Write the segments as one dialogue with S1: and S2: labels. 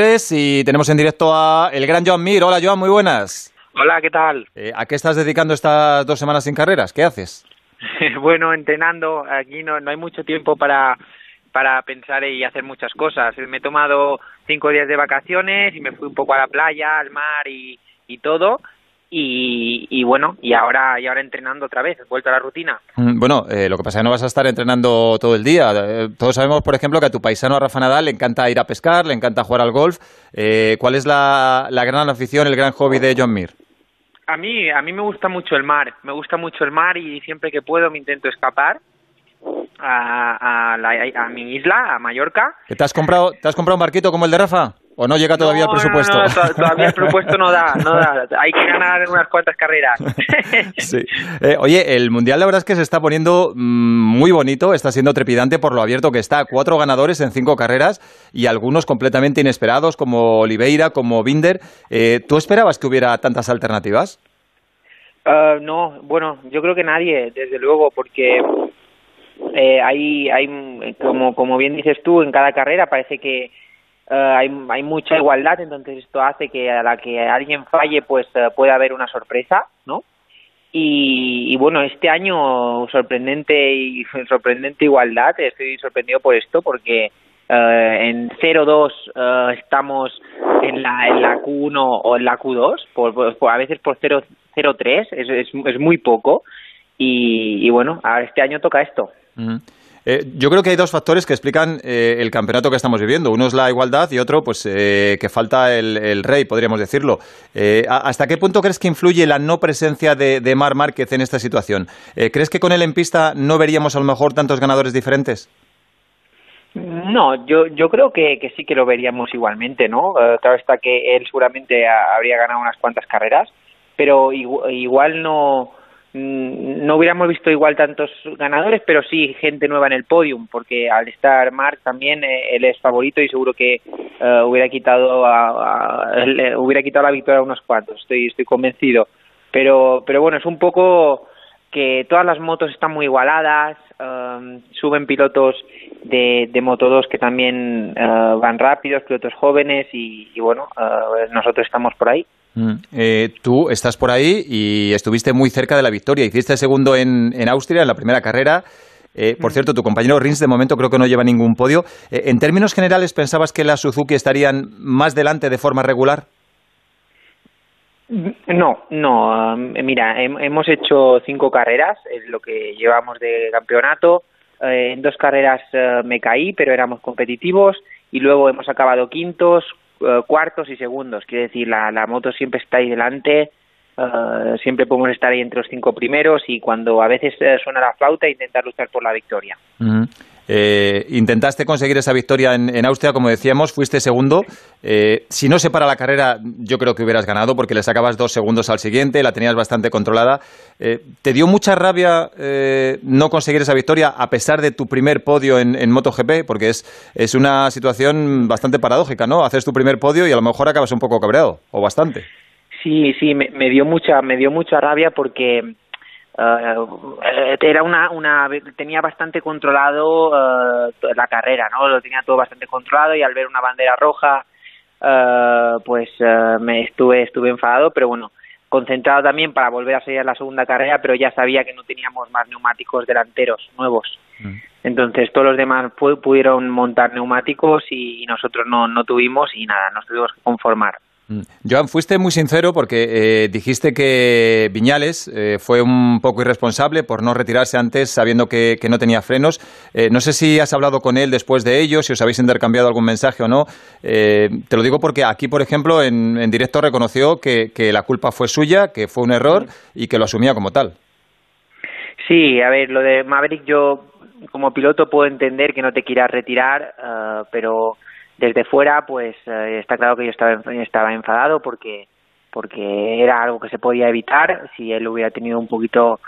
S1: y tenemos en directo a el gran Joan Mir. Hola Joan, muy buenas.
S2: Hola, ¿qué tal?
S1: Eh, ¿A qué estás dedicando estas dos semanas sin carreras? ¿Qué haces?
S2: bueno, entrenando. Aquí no, no hay mucho tiempo para, para pensar y hacer muchas cosas. Me he tomado cinco días de vacaciones y me fui un poco a la playa, al mar y, y todo y, bueno, y ahora, y ahora entrenando otra vez, vuelto a la rutina.
S1: Mm, bueno, eh, lo que pasa es que no vas a estar entrenando todo el día. Eh, todos sabemos, por ejemplo, que a tu paisano Rafa Nadal le encanta ir a pescar, le encanta jugar al golf. Eh, ¿Cuál es la, la gran afición, el gran hobby de John Mir?
S2: A mí, a mí me gusta mucho el mar, me gusta mucho el mar y siempre que puedo me intento escapar a, a, a mi isla, a Mallorca.
S1: ¿Te has comprado, te has comprado un barquito como el de Rafa? ¿O no llega todavía el presupuesto?
S2: No, todavía el presupuesto no da, no da. Hay que ganar unas cuantas carreras.
S1: sí. Eh, oye, el Mundial la verdad es que se está poniendo mm, muy bonito, está siendo trepidante por lo abierto que está. Cuatro ganadores en cinco carreras y algunos completamente inesperados, como Oliveira, como Binder. Eh, ¿Tú esperabas que hubiera tantas alternativas?
S2: Uh, no, bueno, yo creo que nadie, desde luego, porque eh, hay, hay como, como bien dices tú, en cada carrera parece que eh, hay, hay mucha igualdad, entonces esto hace que a la que alguien falle, pues uh, haber una sorpresa, ¿no? Y, y, bueno, este año sorprendente y sorprendente igualdad, estoy sorprendido por esto porque uh, en 0-2 estamos en la, en la Q1 o en la Q2, por, por, a veces por 0-3, es, es, es, muy poco. Y, y bueno, este año toca esto.
S1: Eh, yo creo que hay dos factores que explican eh, el campeonato que estamos viviendo. Uno es la igualdad y otro, pues, eh, que falta el, rey, podríamos decirlo. ¿Hasta qué punto crees que influye la no presencia de, Mar Márquez en esta situación? ¿Crees que con él en pista no veríamos a lo mejor tantos ganadores diferentes?
S2: No, yo, yo creo que, sí que lo veríamos igualmente, ¿no? claro está que él seguramente habría ganado unas cuantas carreras, pero igual no no hubiéramos visto igual tantos ganadores, pero sí gente nueva en el podium, porque al estar Mark también eh, él es favorito y seguro que uh, hubiera quitado él, hubiera quitado la victoria a unos cuantos, estoy estoy convencido. Pero pero bueno, es un poco que todas las motos están muy igualadas, um, suben pilotos de, de Moto 2 que también van rápidos, pilotos jóvenes y, bueno, nosotros estamos por ahí.
S1: Mm. Eh, tú estás por ahí y estuviste muy cerca de la victoria. Hiciste segundo en, en Austria, en la primera carrera. Eh, por mm. cierto, tu compañero Rins de momento creo que no lleva ningún podio. Eh, en términos generales, ¿pensabas que las Suzuki estarían más delante de forma regular?
S2: No, no. Um, mira, hem, hemos hecho cinco carreras, es lo que llevamos de campeonato. Eh, en dos carreras me caí, pero éramos competitivos. Y luego hemos acabado quintos, uh, cuartos y segundos. Quiere decir, la, la moto siempre está ahí delante, uh, siempre podemos estar ahí entre los cinco primeros y cuando a veces uh, suena la flauta intentar luchar por la victoria.
S1: Eh, intentaste conseguir esa victoria en, Austria, como decíamos, fuiste segundo. Eh, si no se para la carrera, yo creo que hubieras ganado porque le sacabas dos segundos al siguiente, la tenías bastante controlada. Eh, ¿Te dio mucha rabia eh, no conseguir esa victoria a pesar de tu primer podio en, MotoGP? Porque es, es, una situación bastante paradójica, ¿no? Haces tu primer podio y a lo mejor acabas un poco cabreado, o bastante.
S2: Sí, sí, me dio mucha, me dio mucha rabia porque Uh, era una, una tenía bastante controlado uh, la carrera no lo tenía todo bastante controlado y al ver una bandera roja uh, pues me estuve estuve enfadado pero bueno concentrado también para volver a seguir la segunda carrera pero ya sabía que no teníamos más neumáticos delanteros nuevos mm. entonces todos los demás pudieron montar neumáticos y nosotros no no tuvimos y nada nos tuvimos que conformar.
S1: Joan, fuiste muy sincero porque eh, dijiste que Viñales eh, fue un poco irresponsable por no retirarse antes sabiendo que, no tenía frenos. Eh, no sé si has hablado con él después de ello, si os habéis intercambiado algún mensaje o no. Eh, te lo digo porque aquí, por ejemplo, en, directo reconoció que, que, la culpa fue suya, que fue un error y que lo asumía como tal.
S2: Sí, a ver, lo de Maverick yo como piloto puedo entender que no te quieras retirar, uh, pero desde fuera pues eh, está claro que yo estaba estaba enfadado porque porque era algo que se podía evitar. Si él hubiera tenido un poquito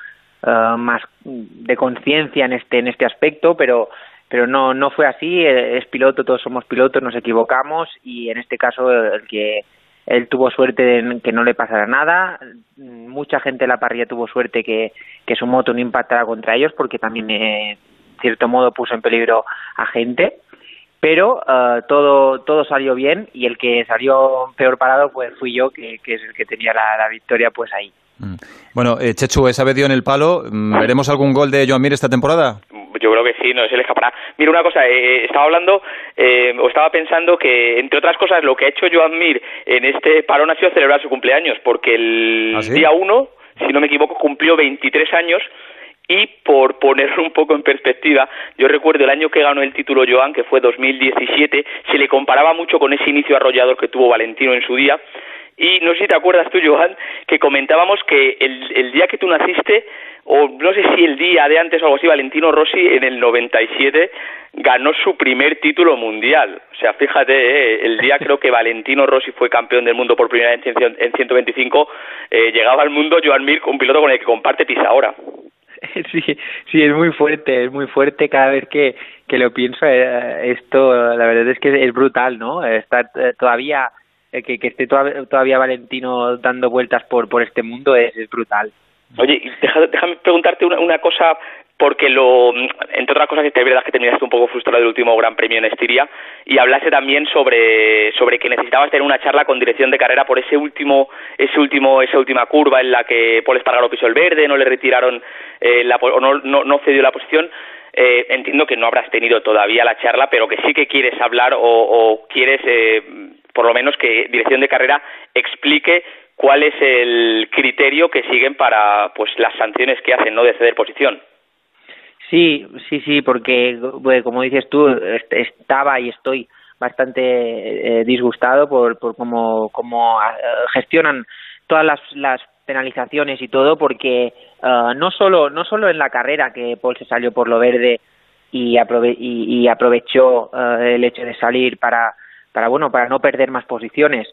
S2: uh, más de conciencia en este en este aspecto pero pero no no fue así. Es piloto todos somos pilotos nos equivocamos y en este caso el que él tuvo suerte de que no le pasara nada. Mucha gente de la parrilla tuvo suerte que que su moto no impactara contra ellos porque también eh, en cierto modo puso en peligro a gente pero uh, todo todo salió bien y el que salió peor parado pues fui yo que, que es el que tenía la, la victoria pues ahí
S1: mm. bueno eh, Chechu esa vez dio en el palo mm, veremos algún gol de Joan Mir esta temporada
S3: yo creo que sí, no se le escapará. Mira una cosa, eh, estaba hablando eh, o estaba pensando que, entre otras cosas, lo que ha hecho Joan Mir en este parón ha sido celebrar su cumpleaños, porque el
S1: ¿Ah, sí?
S3: día 1, si no me equivoco, cumplió 23 años y por ponerlo un poco en perspectiva, yo recuerdo el año que ganó el título Joan, que fue 2017, se le comparaba mucho con ese inicio arrollador que tuvo Valentino en su día. Y no sé si te acuerdas tú, Joan, que comentábamos que el, día que tú naciste, o no sé si el día de antes o algo así, Valentino Rossi en el 97 ganó su primer título mundial. O sea, fíjate, eh, el día creo que Valentino Rossi fue campeón del mundo por primera vez en, en 125, eh, llegaba al mundo Joan Mir, un piloto con el que comparte pisa ahora.
S2: Sí, sí, es muy fuerte, es muy fuerte cada vez que, que lo pienso. Eh, esto, la verdad es que es brutal, ¿no? Estar eh, todavía, eh, que, que esté todavía, todavía Valentino dando vueltas por, por este mundo es, brutal.
S3: Oye, deja, déjame preguntarte una, una cosa, porque lo, entre otras cosas, es verdad que terminaste un poco frustrado del último Gran Premio en Estiria y hablaste también sobre, sobre que necesitabas tener una charla con dirección de carrera por ese último, ese último, esa última curva en la que Paul Espargaro pisó el verde, no le retiraron eh, la, o no, no, no cedió la posición. Eh, entiendo que no habrás tenido todavía la charla, pero que sí que quieres hablar o, o quieres, eh, por lo menos, que dirección de carrera explique cuál es el criterio que siguen para pues las sanciones que hacen, no de ceder posición.
S2: Sí, sí, sí, porque como dices tú, estaba y estoy bastante eh, disgustado por, por cómo, cómo uh, gestionan todas las, las penalizaciones y todo, porque uh, no solo no solo en la carrera que Paul se salió por lo verde y, aprove y, y aprovechó uh, el hecho de salir para para bueno para no perder más posiciones,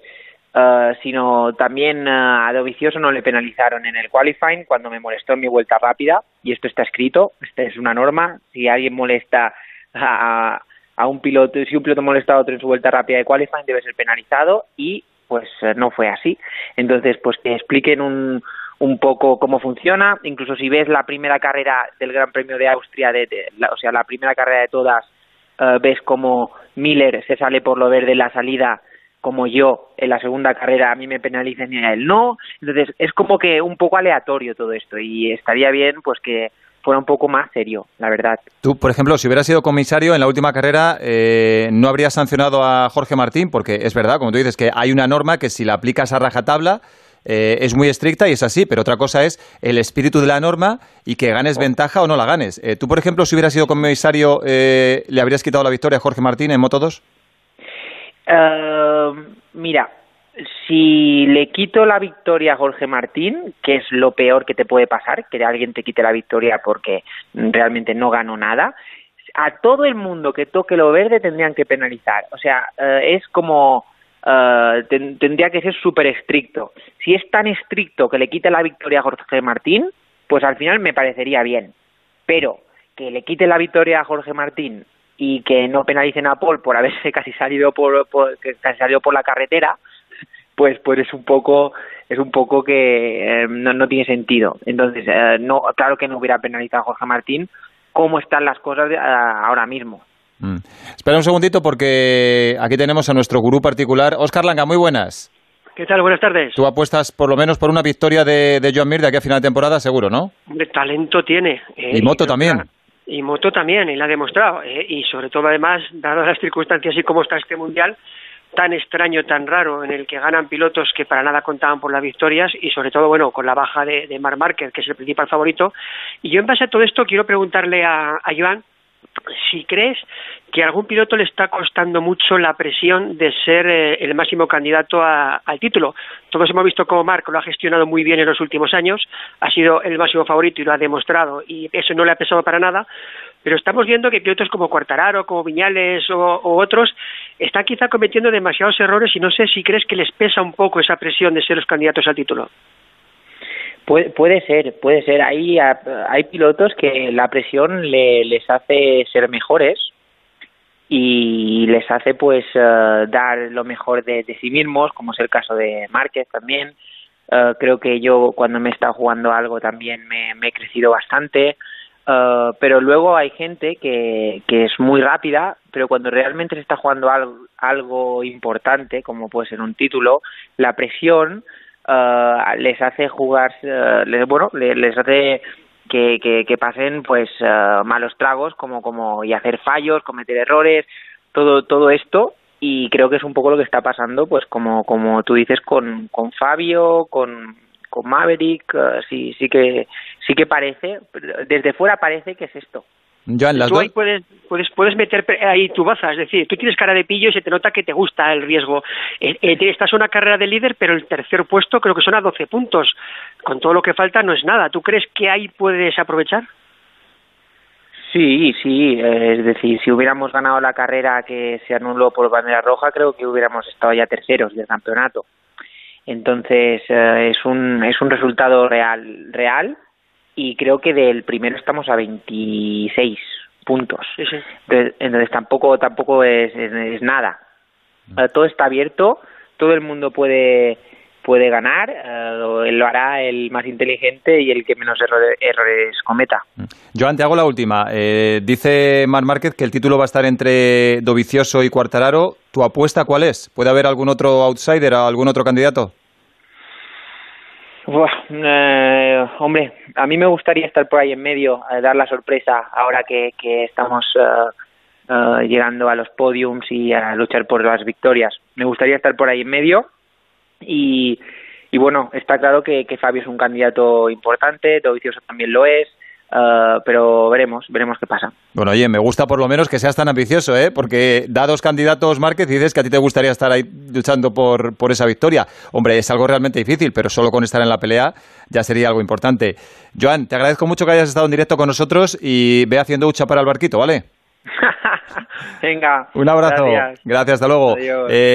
S2: Uh, sino también uh, a Dovicioso no le penalizaron en el qualifying cuando me molestó en mi vuelta rápida y esto está escrito, esta es una norma, si alguien molesta a, a un piloto, si un piloto molesta a otro en su vuelta rápida de qualifying debe ser penalizado y pues no fue así. Entonces, pues que expliquen un, un poco cómo funciona, incluso si ves la primera carrera del Gran Premio de Austria, de, la, o sea, la primera carrera de todas, ves como Miller se sale por lo verde en la salida como yo en la segunda carrera a mí me penalicen y a él no. Entonces es como que un poco aleatorio todo esto y estaría bien pues que fuera un poco más serio, la verdad.
S1: Tú, por ejemplo, si hubieras sido comisario en la última carrera, eh, ¿no habrías sancionado a Jorge Martín? Porque es verdad, como tú dices, que hay una norma que si la aplicas a rajatabla eh, es muy estricta y es así, pero otra cosa es el espíritu de la norma y que ganes ventaja o no la ganes. Eh, ¿Tú, por ejemplo, si hubieras sido comisario, eh, le habrías quitado la victoria a Jorge Martín en Moto 2?
S2: Uh, mira, si le quito la victoria a Jorge Martín, que es lo peor que te puede pasar, que alguien te quite la victoria porque realmente no ganó nada, a todo el mundo que toque lo verde tendrían que penalizar. O sea, uh, es como uh, ten, tendría que ser súper estricto. Si es tan estricto que le quite la victoria a Jorge Martín, pues al final me parecería bien. Pero que le quite la victoria a Jorge Martín y que no penalicen a Paul por haberse casi salido por, por que casi salido por la carretera pues pues es un poco es un poco que eh, no, no tiene sentido entonces eh, no claro que no hubiera penalizado a Jorge Martín cómo están las cosas de, uh, ahora mismo
S1: mm. espera un segundito porque aquí tenemos a nuestro gurú particular Oscar Langa muy buenas
S4: ¿Qué tal? Buenas tardes.
S1: Tú apuestas por lo menos por una victoria de, de Joan Mir de aquí a final de temporada, seguro, ¿no?
S4: De talento tiene.
S1: Eh, y moto y también.
S4: Y Moto también, y la ha demostrado. Eh, y sobre todo, además, dadas las circunstancias y cómo está este mundial, tan extraño, tan raro, en el que ganan pilotos que para nada contaban por las victorias y sobre todo, bueno, con la baja de, de Marc Márquez, que es el principal favorito. Y yo en base a todo esto quiero preguntarle a, a Joan si crees que a algún piloto le está costando mucho la presión de ser eh, el máximo candidato a, al título. Todos hemos visto cómo Marc lo ha gestionado muy bien en los últimos años, ha sido el máximo favorito y lo ha demostrado, y eso no le ha pesado para nada, pero estamos viendo que pilotos como Cuartararo, como Viñales o otros están quizá cometiendo demasiados errores y no sé si crees que les pesa un poco esa presión de ser los candidatos al título.
S2: Puede, puede ser, puede ser. Hay, hay pilotos que la presión le, les hace ser mejores y les hace pues uh, dar lo mejor de, sí mismos, como es el caso de Márquez también. Uh, creo que yo cuando me he estado jugando algo también me, me he crecido bastante. Uh, pero luego hay gente que, que es muy rápida, pero cuando realmente se está jugando algo, algo importante, como puede ser un título, la presión uh, les hace jugar, uh, les, bueno, les, les hace que, que, pasen pues malos tragos, como, como y hacer fallos, cometer errores, todo, todo esto y creo que es un poco lo que está pasando, pues como, como tú dices, con, con Fabio, con, con Maverick, uh, sí, sí que sí que parece, desde fuera parece que es esto.
S1: Joan, las
S4: tú ahí puedes, puedes, puedes meter ahí tu baza, es decir, tú tienes cara de pillo y se te nota que te gusta el riesgo. Eh, eh, estás en una carrera de líder, pero el tercer puesto creo que son a 12 puntos. Con todo lo que falta no es nada. ¿Tú crees que ahí puedes aprovechar?
S2: Sí, sí, es decir, si hubiéramos ganado la carrera que se anuló por bandera roja, creo que hubiéramos estado ya terceros del campeonato. Entonces eh, es un es un resultado real real y creo que del primero estamos a 26 puntos.
S4: Sí, sí.
S2: Entonces, entonces, tampoco tampoco es, es, es nada. Uh, todo está abierto, todo el mundo puede puede ganar, uh, lo hará el más inteligente y el que menos errores, errores cometa.
S1: Joan, te hago la última. Eh, dice Mar Márquez que el título va a estar entre Dovicioso y Cuartararo. ¿Tu apuesta cuál es? ¿Puede haber algún otro outsider, algún otro candidato?
S2: Uf, eh, hombre, a mí me gustaría estar por ahí en medio, eh, dar la sorpresa ahora que, que estamos uh, uh, llegando a los podiums y a luchar por las victorias. Me gustaría estar por ahí en medio y, y bueno, está claro que, que Fabio es un candidato importante, Dovicioso también lo es, Uh, pero veremos, veremos qué pasa.
S1: Bueno, oye, me gusta por lo menos que seas tan ambicioso, ¿eh? Porque da dos candidatos Márquez y dices que a ti te gustaría estar ahí luchando por, por esa victoria. Hombre, es algo realmente difícil, pero solo con estar en la pelea ya sería algo importante. Joan, te agradezco mucho que hayas estado en directo con nosotros y ve haciendo hucha para el barquito, ¿vale?
S2: Venga.
S1: Un abrazo.
S2: Gracias.
S1: Gracias, hasta luego.
S2: Adiós.
S1: Eh,